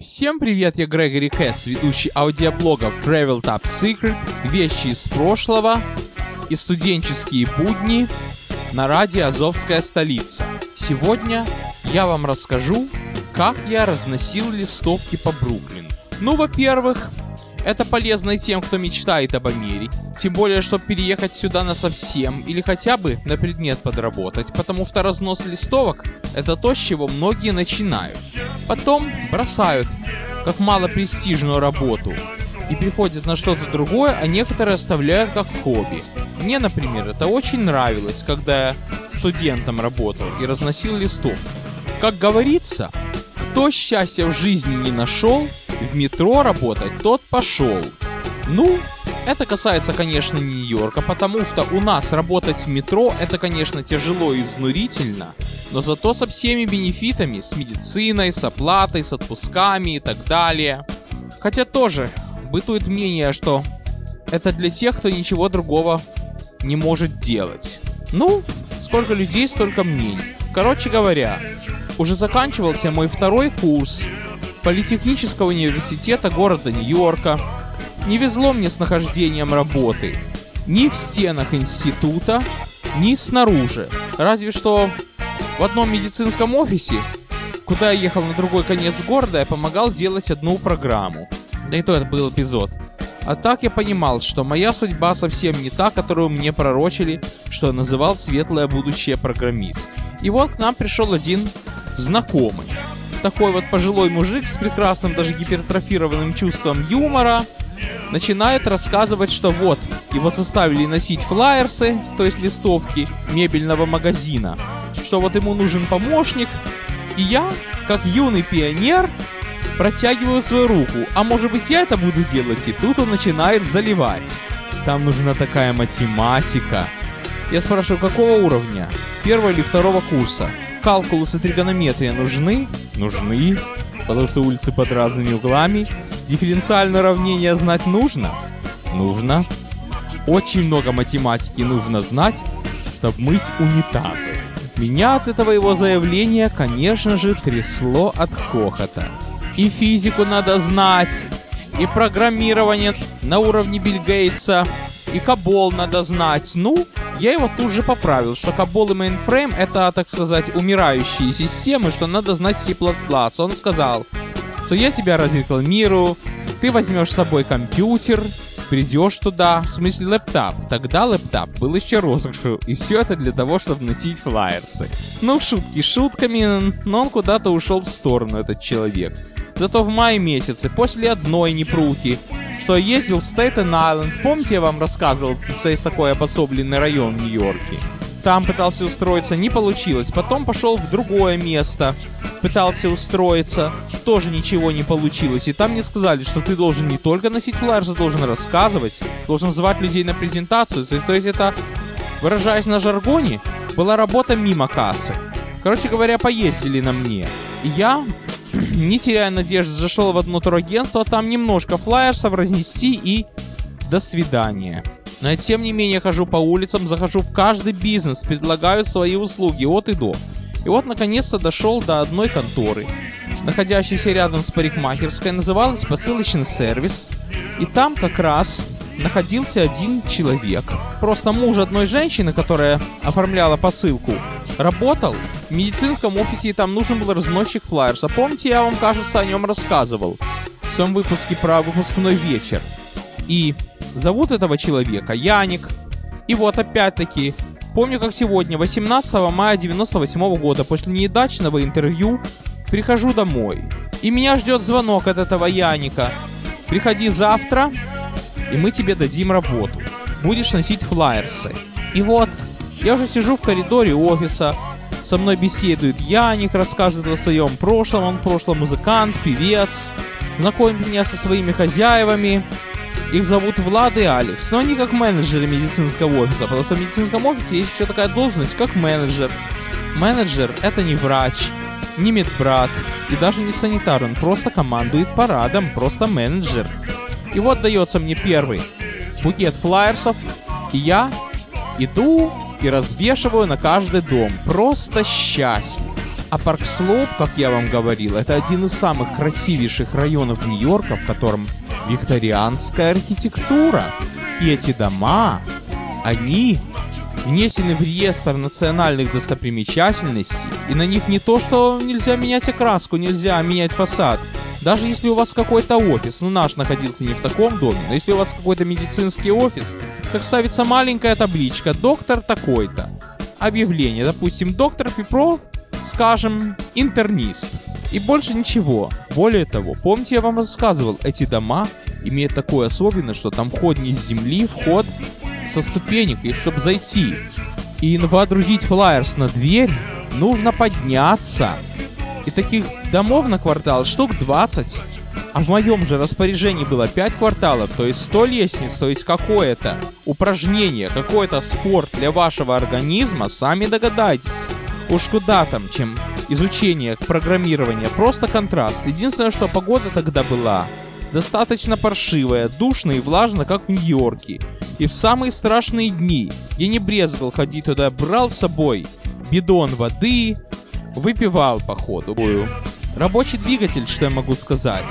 Всем привет, я Грегори Кэтс, ведущий аудиоблогов Travel Top Secret, вещи из прошлого и студенческие будни на радио Азовская столица. Сегодня я вам расскажу, как я разносил листовки по Бруклину. Ну, во-первых, это полезно и тем, кто мечтает об Америке. Тем более, чтобы переехать сюда на совсем или хотя бы на предмет подработать, потому что разнос листовок – это то, с чего многие начинают. Потом бросают, как малопрестижную работу, и переходят на что-то другое, а некоторые оставляют как хобби. Мне, например, это очень нравилось, когда я студентом работал и разносил листовки. Как говорится, кто счастья в жизни не нашел, в метро работать тот пошел. Ну, это касается, конечно, не Нью-Йорка, потому что у нас работать в метро это, конечно, тяжело и изнурительно, но зато со всеми бенефитами, с медициной, с оплатой, с отпусками и так далее. Хотя тоже бытует мнение, что это для тех, кто ничего другого не может делать. Ну, сколько людей, столько мнений. Короче говоря, уже заканчивался мой второй курс Политехнического университета города Нью-Йорка. Не везло мне с нахождением работы. Ни в стенах института, ни снаружи. Разве что в одном медицинском офисе, куда я ехал на другой конец города, я помогал делать одну программу. Да и то это был эпизод. А так я понимал, что моя судьба совсем не та, которую мне пророчили, что я называл светлое будущее программист. И вот к нам пришел один знакомый. Такой вот пожилой мужик с прекрасным даже гипертрофированным чувством юмора начинает рассказывать, что вот, его заставили носить флайерсы, то есть листовки мебельного магазина, что вот ему нужен помощник, и я, как юный пионер, протягиваю свою руку, а может быть я это буду делать, и тут он начинает заливать. Там нужна такая математика. Я спрашиваю, какого уровня? Первого или второго курса? Калкулус и тригонометрия нужны? Нужны. Потому что улицы под разными углами. Дифференциальное уравнение знать нужно? Нужно. Очень много математики нужно знать, чтобы мыть унитазы. Меня от этого его заявления, конечно же, трясло от хохота. И физику надо знать, и программирование на уровне Билл Гейтса, и кобол надо знать. Ну, я его тут же поправил, что кобол мейнфрейм это, так сказать, умирающие системы, что надо знать C++. Он сказал, что я тебя разрекламирую, ты возьмешь с собой компьютер, придешь туда, в смысле лэптоп. Тогда лэптоп был еще роскошью, и все это для того, чтобы носить флайерсы. Ну, шутки шутками, но он куда-то ушел в сторону, этот человек. Зато в мае месяце, после одной непрухи, что ездил в Стейтен-Айленд, помните, я вам рассказывал, что есть такой обособленный район в Нью-Йорке? Там пытался устроиться, не получилось. Потом пошел в другое место, пытался устроиться, тоже ничего не получилось. И там мне сказали, что ты должен не только носить флайерс, должен рассказывать, должен звать людей на презентацию. То есть это, выражаясь на жаргоне, была работа мимо кассы. Короче говоря, поездили на мне. И я не теряя надежды, зашел в одно турагентство, там немножко флайерсов разнести и до свидания. Но я тем не менее хожу по улицам, захожу в каждый бизнес, предлагаю свои услуги от и до. И вот наконец-то дошел до одной конторы, находящейся рядом с парикмахерской, называлась посылочный сервис. И там как раз находился один человек. Просто муж одной женщины, которая оформляла посылку, работал в медицинском офисе, и там нужен был разносчик флайерс. А помните, я вам, кажется, о нем рассказывал в своем выпуске про выпускной вечер. И Зовут этого человека Яник. И вот опять-таки, помню как сегодня, 18 мая 98 года, после неудачного интервью, прихожу домой. И меня ждет звонок от этого Яника. Приходи завтра, и мы тебе дадим работу. Будешь носить флайерсы. И вот, я уже сижу в коридоре офиса, со мной беседует Яник, рассказывает о своем прошлом, он прошлом музыкант, певец, знакомит меня со своими хозяевами. Их зовут Влад и Алекс, но они как менеджеры медицинского офиса, потому что в медицинском офисе есть еще такая должность, как менеджер. Менеджер — это не врач, не медбрат и даже не санитар, он просто командует парадом, просто менеджер. И вот дается мне первый букет флайерсов, и я иду и развешиваю на каждый дом. Просто счастье. А Парк Слоуп, как я вам говорил, это один из самых красивейших районов Нью-Йорка, в котором викторианская архитектура. И эти дома, они внесены в реестр национальных достопримечательностей, и на них не то, что нельзя менять окраску, нельзя менять фасад. Даже если у вас какой-то офис, ну наш находился не в таком доме, но если у вас какой-то медицинский офис, как ставится маленькая табличка «Доктор такой-то». Объявление, допустим, доктор Пепров, скажем, интернист. И больше ничего. Более того, помните, я вам рассказывал, эти дома имеют такое особенное, что там вход не с земли, вход со ступенек, и чтобы зайти и водрузить флайерс на дверь, нужно подняться. И таких домов на квартал штук 20. А в моем же распоряжении было 5 кварталов, то есть 100 лестниц, то есть какое-то упражнение, какой-то спорт для вашего организма, сами догадайтесь. Уж куда там, чем изучение программирования, просто контраст. Единственное, что погода тогда была достаточно паршивая, душно и влажно, как в Нью-Йорке. И в самые страшные дни я не брезгал ходить туда, брал с собой бидон воды, выпивал по ходу. Рабочий двигатель, что я могу сказать.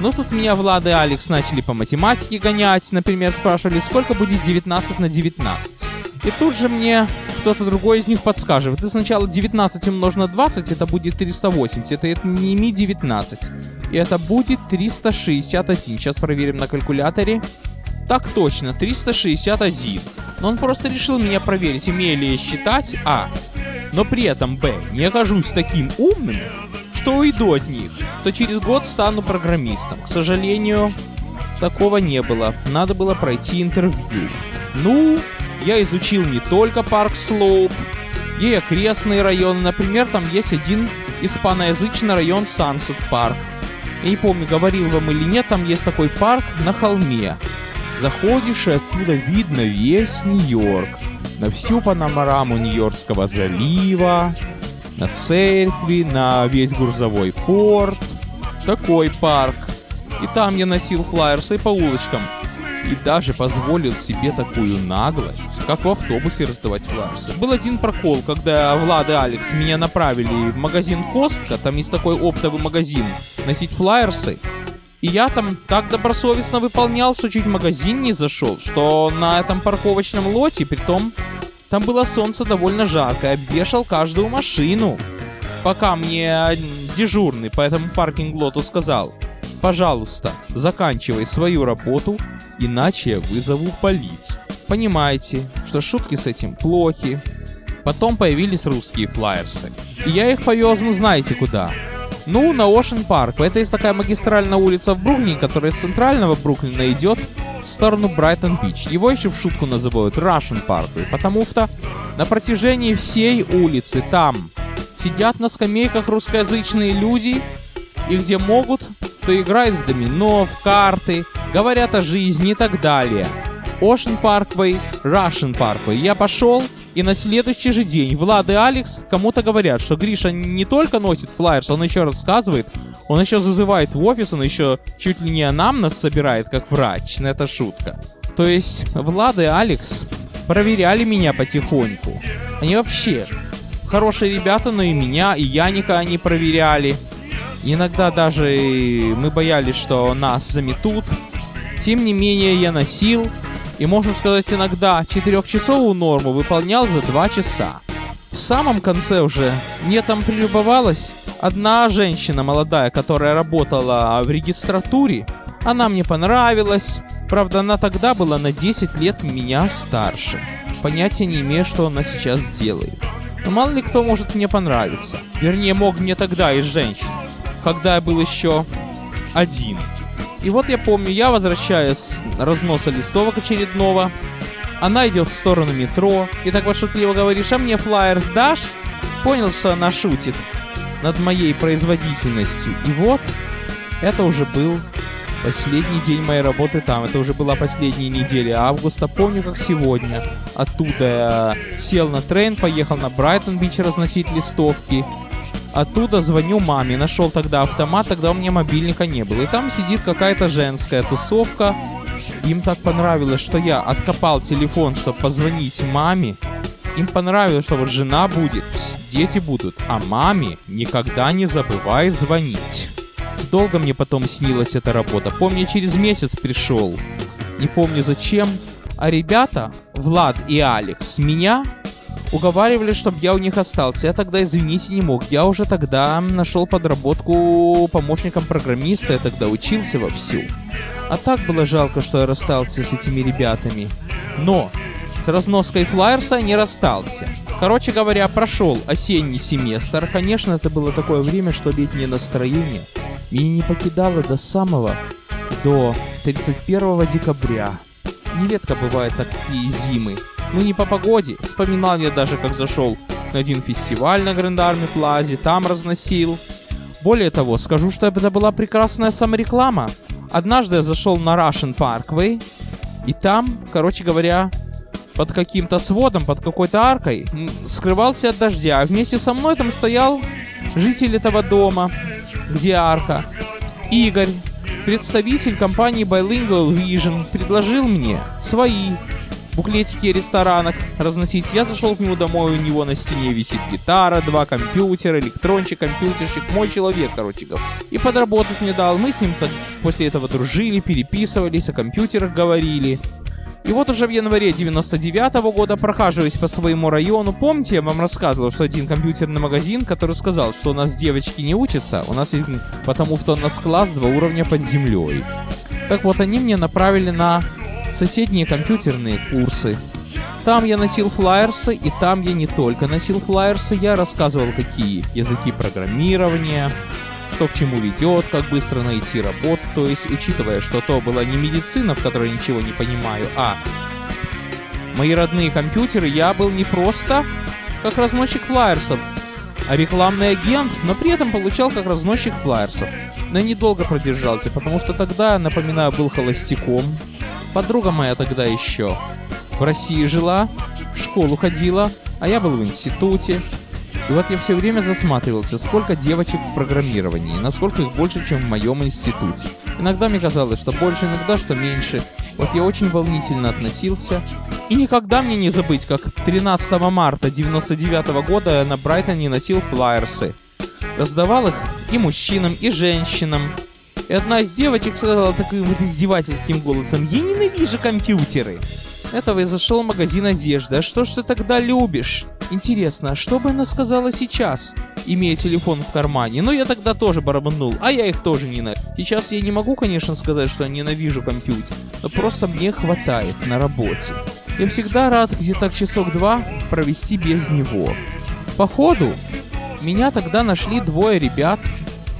Ну, тут меня Влад и Алекс начали по математике гонять. Например, спрашивали, сколько будет 19 на 19. И тут же мне кто-то другой из них подскажет. Ты сначала 19 умножь на 20, это будет 380. Это, это не ми 19. И это будет 361. Сейчас проверим на калькуляторе. Так точно, 361. Но он просто решил меня проверить, умею ли я считать, а. Но при этом, б, не окажусь таким умным, что уйду от них, то через год стану программистом. К сожалению, такого не было. Надо было пройти интервью. Ну, я изучил не только парк Слоуп, и окрестные районы. Например, там есть один испаноязычный район Сансет Парк. Я не помню, говорил вам или нет, там есть такой парк на холме. Заходишь, и оттуда видно весь Нью-Йорк. На всю панораму Нью-Йоркского залива, на церкви, на весь грузовой порт. Такой парк. И там я носил флайерсы по улочкам. И даже позволил себе такую наглость, как в автобусе раздавать флайерсы. Был один прокол, когда Влад и Алекс меня направили в магазин Костка, там есть такой оптовый магазин, носить флайерсы. И я там так добросовестно выполнял, что чуть в магазин не зашел, что на этом парковочном лоте, при том там было солнце довольно жарко, обвешал каждую машину. Пока мне дежурный по этому паркинг-лоту сказал, пожалуйста, заканчивай свою работу, иначе я вызову полицию. Понимаете, что шутки с этим плохи. Потом появились русские флайерсы. И я их повез, ну знаете куда. Ну, на Ocean Park. Это есть такая магистральная улица в Бруклине, которая с центрального Бруклина идет в сторону Брайтон-Бич. Его еще в шутку называют Russian Park, потому что на протяжении всей улицы там сидят на скамейках русскоязычные люди, и где могут, то играют в домино, в карты, говорят о жизни и так далее. Ocean Parkway, Russian Parkway. Я пошел, и на следующий же день Влад и Алекс кому-то говорят, что Гриша не только носит флайерс, он еще рассказывает, он еще зазывает в офис, он еще чуть ли не нам нас собирает, как врач. Но это шутка. То есть Влад и Алекс проверяли меня потихоньку. Они вообще хорошие ребята, но и меня, и Яника они проверяли. Иногда даже мы боялись, что нас заметут. Тем не менее, я носил и, можно сказать, иногда четырехчасовую норму выполнял за два часа. В самом конце уже мне там прилюбовалась одна женщина молодая, которая работала в регистратуре. Она мне понравилась. Правда, она тогда была на 10 лет меня старше. Понятия не имею, что она сейчас делает. Но мало ли кто может мне понравиться. Вернее, мог мне тогда из женщин. Когда я был еще один. И вот я помню, я возвращаюсь с разноса листовок очередного. Она идет в сторону метро. И так вот шутливо говоришь, а мне флайер сдашь? Понял, что она шутит над моей производительностью. И вот, это уже был последний день моей работы там. Это уже была последняя неделя августа. Помню, как сегодня. Оттуда я сел на трен, поехал на Брайтон-Бич разносить листовки. Оттуда звоню маме, нашел тогда автомат, тогда у меня мобильника не было. И там сидит какая-то женская тусовка. Им так понравилось, что я откопал телефон, чтобы позвонить маме. Им понравилось, что вот жена будет, дети будут, а маме никогда не забывай звонить. Долго мне потом снилась эта работа. Помню, через месяц пришел. Не помню зачем. А ребята, Влад и Алекс, меня уговаривали, чтобы я у них остался. Я тогда, извините, не мог. Я уже тогда нашел подработку помощником программиста. Я тогда учился вовсю. А так было жалко, что я расстался с этими ребятами. Но с разноской флайерса не расстался. Короче говоря, прошел осенний семестр. Конечно, это было такое время, что летнее настроение меня не покидало до самого, до 31 декабря. Нередко бывают такие зимы. Ну не по погоде. Вспоминал я даже, как зашел на один фестиваль на Грандарме Плазе, там разносил. Более того, скажу, что это была прекрасная самореклама. Однажды я зашел на Russian Parkway, и там, короче говоря, под каким-то сводом, под какой-то аркой, скрывался от дождя. А вместе со мной там стоял житель этого дома, где арка. Игорь, представитель компании Bilingual Vision, предложил мне свои буклетики ресторанах разносить. Я зашел к нему домой, у него на стене висит гитара, два компьютера, электрончик, компьютерщик, мой человек, короче говоря. И подработать мне дал. Мы с ним так после этого дружили, переписывались, о компьютерах говорили. И вот уже в январе 99 -го года, прохаживаясь по своему району, помните, я вам рассказывал, что один компьютерный магазин, который сказал, что у нас девочки не учатся, у нас потому что у нас класс два уровня под землей. Так вот, они мне направили на соседние компьютерные курсы. Там я носил флайерсы, и там я не только носил флайерсы, я рассказывал, какие языки программирования, что к чему ведет, как быстро найти работу, то есть учитывая, что то была не медицина, в которой ничего не понимаю, а мои родные компьютеры, я был не просто как разносчик флайерсов, а рекламный агент, но при этом получал как разносчик флайерсов. Но недолго продержался, потому что тогда, напоминаю, был холостяком. Подруга моя тогда еще в России жила, в школу ходила, а я был в институте. И вот я все время засматривался, сколько девочек в программировании, насколько их больше, чем в моем институте. Иногда мне казалось, что больше, иногда, что меньше. Вот я очень волнительно относился. И никогда мне не забыть, как 13 марта 99 -го года я на Брайтоне носил флайерсы. Раздавал их и мужчинам, и женщинам. И одна из девочек сказала таким вот издевательским голосом, «Я ненавижу компьютеры!» Этого я зашел в магазин одежды. А что ж ты тогда любишь? Интересно, а что бы она сказала сейчас, имея телефон в кармане? Ну, я тогда тоже барабанул, а я их тоже ненавижу. Сейчас я не могу, конечно, сказать, что ненавижу компьютер, но просто мне хватает на работе. Я всегда рад где-то часок-два провести без него. Походу, меня тогда нашли двое ребят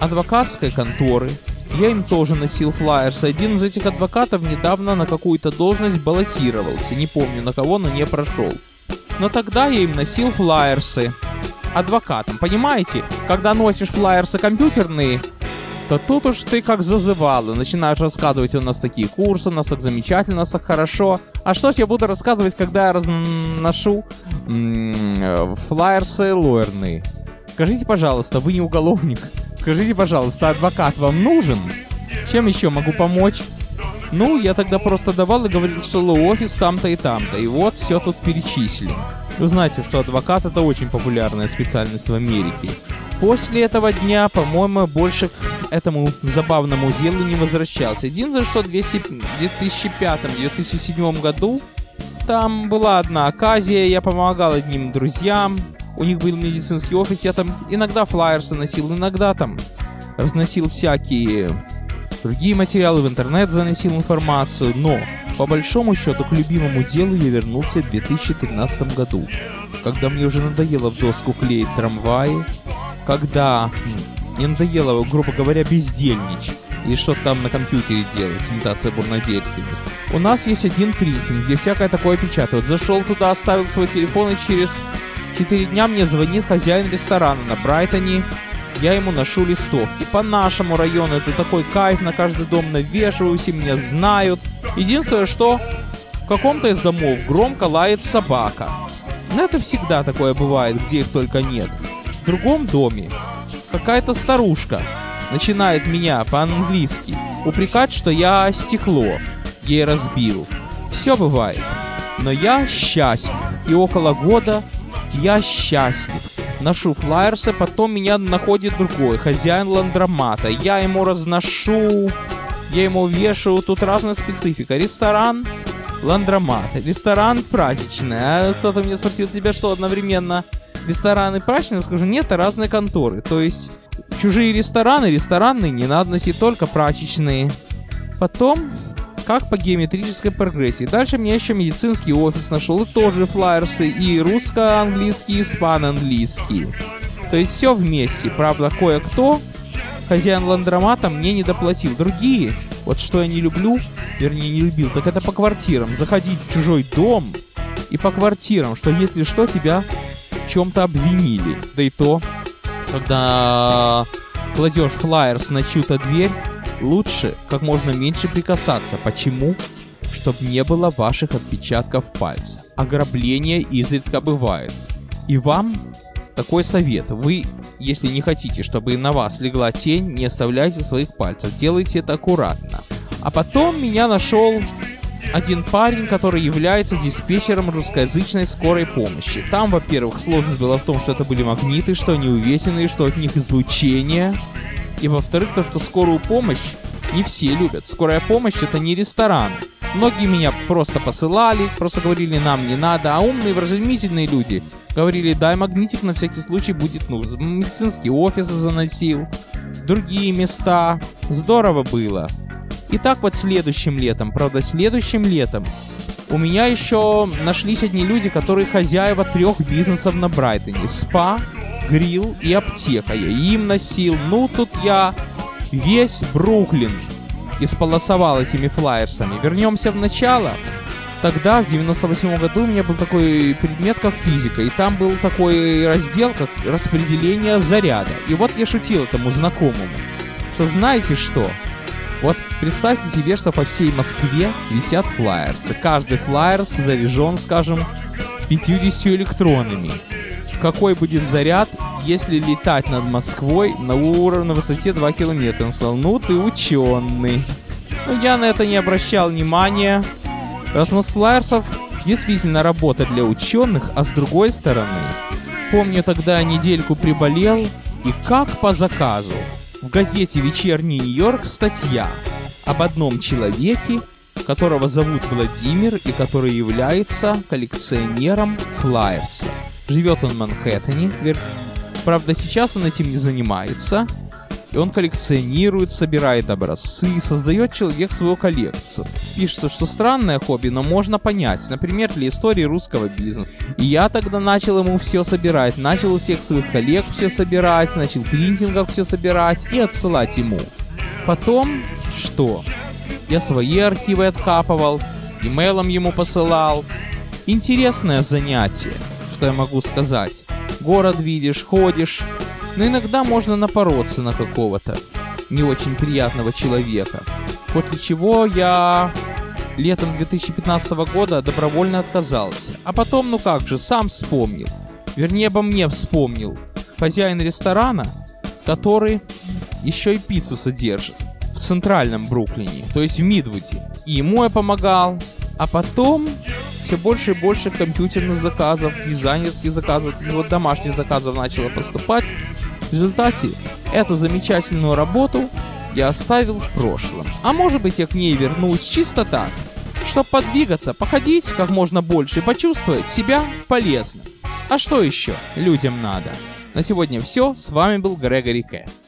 адвокатской конторы, я им тоже носил флайерс. Один из этих адвокатов недавно на какую-то должность баллотировался. Не помню на кого, но не прошел. Но тогда я им носил флайерсы. Адвокатом, понимаете? Когда носишь флайерсы компьютерные, то тут уж ты как зазывало. Начинаешь рассказывать, у нас такие курсы, у нас так замечательно, у нас так хорошо. А что я буду рассказывать, когда я разношу м-м, флайерсы лоерные? Скажите, пожалуйста, вы не уголовник? Скажите, пожалуйста, адвокат вам нужен? Чем еще могу помочь? Ну, я тогда просто давал и говорил, что офис там-то и там-то. И вот все тут перечислено. Вы знаете, что адвокат это очень популярная специальность в Америке. После этого дня, по-моему, больше к этому забавному делу не возвращался. Единственное, что в 2005-2007 году там была одна оказия, я помогал одним друзьям, у них был медицинский офис, я там иногда флайерсы носил, иногда там разносил всякие другие материалы, в интернет заносил информацию, но по большому счету к любимому делу я вернулся в 2013 году, когда мне уже надоело в доску клеить трамваи, когда мне надоело, грубо говоря, бездельничать и что там на компьютере делать, имитация бурнодельственности. У нас есть один принтинг, где всякое такое печатают. Зашел туда, оставил свой телефон и через 4 дня мне звонит хозяин ресторана на Брайтоне. Я ему ношу листовки. По нашему району это такой кайф, на каждый дом навешиваю, все меня знают. Единственное, что в каком-то из домов громко лает собака. Но это всегда такое бывает, где их только нет. В другом доме какая-то старушка начинает меня по-английски упрекать, что я стекло ей разбил. Все бывает. Но я счастлив. И около года я счастлив. Ношу флайерсы, потом меня находит другой, хозяин ландромата. Я ему разношу, я ему вешаю, тут разная специфика. Ресторан, ландромат, ресторан прачечная. А кто-то меня спросил, тебя что, одновременно рестораны прачечные? Скажу, нет, это разные конторы. То есть чужие рестораны, ресторанные не надо носить только прачечные. Потом, как по геометрической прогрессии. Дальше мне еще медицинский офис нашел, и тоже флайерсы, и русско-английский, и испано-английский. То есть все вместе. Правда, кое-кто, хозяин ландромата, мне не доплатил. Другие, вот что я не люблю, вернее не любил, так это по квартирам. Заходить в чужой дом и по квартирам, что если что, тебя в чем-то обвинили. Да и то когда кладешь флайерс на чью-то дверь, лучше как можно меньше прикасаться. Почему? Чтобы не было ваших отпечатков пальца. Ограбление изредка бывает. И вам такой совет. Вы, если не хотите, чтобы на вас легла тень, не оставляйте своих пальцев. Делайте это аккуратно. А потом меня нашел один парень, который является диспетчером русскоязычной скорой помощи. Там, во-первых, сложность была в том, что это были магниты, что они увесенные, что от них излучение. И во-вторых, то, что скорую помощь не все любят. Скорая помощь это не ресторан. Многие меня просто посылали, просто говорили, нам не надо, а умные, вразумительные люди говорили, дай магнитик на всякий случай будет нужен. Медицинский офис заносил, другие места. Здорово было. И так вот следующим летом, правда, следующим летом у меня еще нашлись одни люди, которые хозяева трех бизнесов на Брайтоне. Спа, грилл и аптека. Я им носил. Ну, тут я весь Бруклин исполосовал этими флайерсами. Вернемся в начало. Тогда, в 98 году, у меня был такой предмет, как физика. И там был такой раздел, как распределение заряда. И вот я шутил этому знакомому, что знаете что? Вот представьте себе, что по всей Москве висят флайерсы. Каждый флайерс заряжен, скажем, 50 электронами. Какой будет заряд, если летать над Москвой на уровне на высоте 2 километра? Он сказал, ну ты ученый. Но я на это не обращал внимания. Космос флайерсов действительно работа для ученых, а с другой стороны, помню тогда недельку приболел, и как по заказу, в газете «Вечерний Нью-Йорк» статья об одном человеке, которого зовут Владимир и который является коллекционером флайерса. Живет он в Манхэттене, правда сейчас он этим не занимается, и он коллекционирует, собирает образцы, создает человек свою коллекцию. Пишется, что странное хобби, но можно понять, например, для истории русского бизнеса. И я тогда начал ему все собирать, начал у всех своих коллег все собирать, начал принтингов все собирать и отсылать ему. Потом что? Я свои архивы откапывал, имейлом ему посылал. Интересное занятие, что я могу сказать. Город видишь, ходишь, но иногда можно напороться на какого-то не очень приятного человека. После чего я летом 2015 года добровольно отказался. А потом, ну как же, сам вспомнил. Вернее, обо мне вспомнил. Хозяин ресторана, который еще и пиццу содержит в центральном Бруклине, то есть в Мидвуде. И ему я помогал. А потом все больше и больше компьютерных заказов, дизайнерских заказов, и вот домашних заказов начало поступать. В результате эту замечательную работу я оставил в прошлом. А может быть я к ней вернусь чисто так, чтобы подвигаться, походить как можно больше и почувствовать себя полезным. А что еще людям надо? На сегодня все. С вами был Грегори Кэт.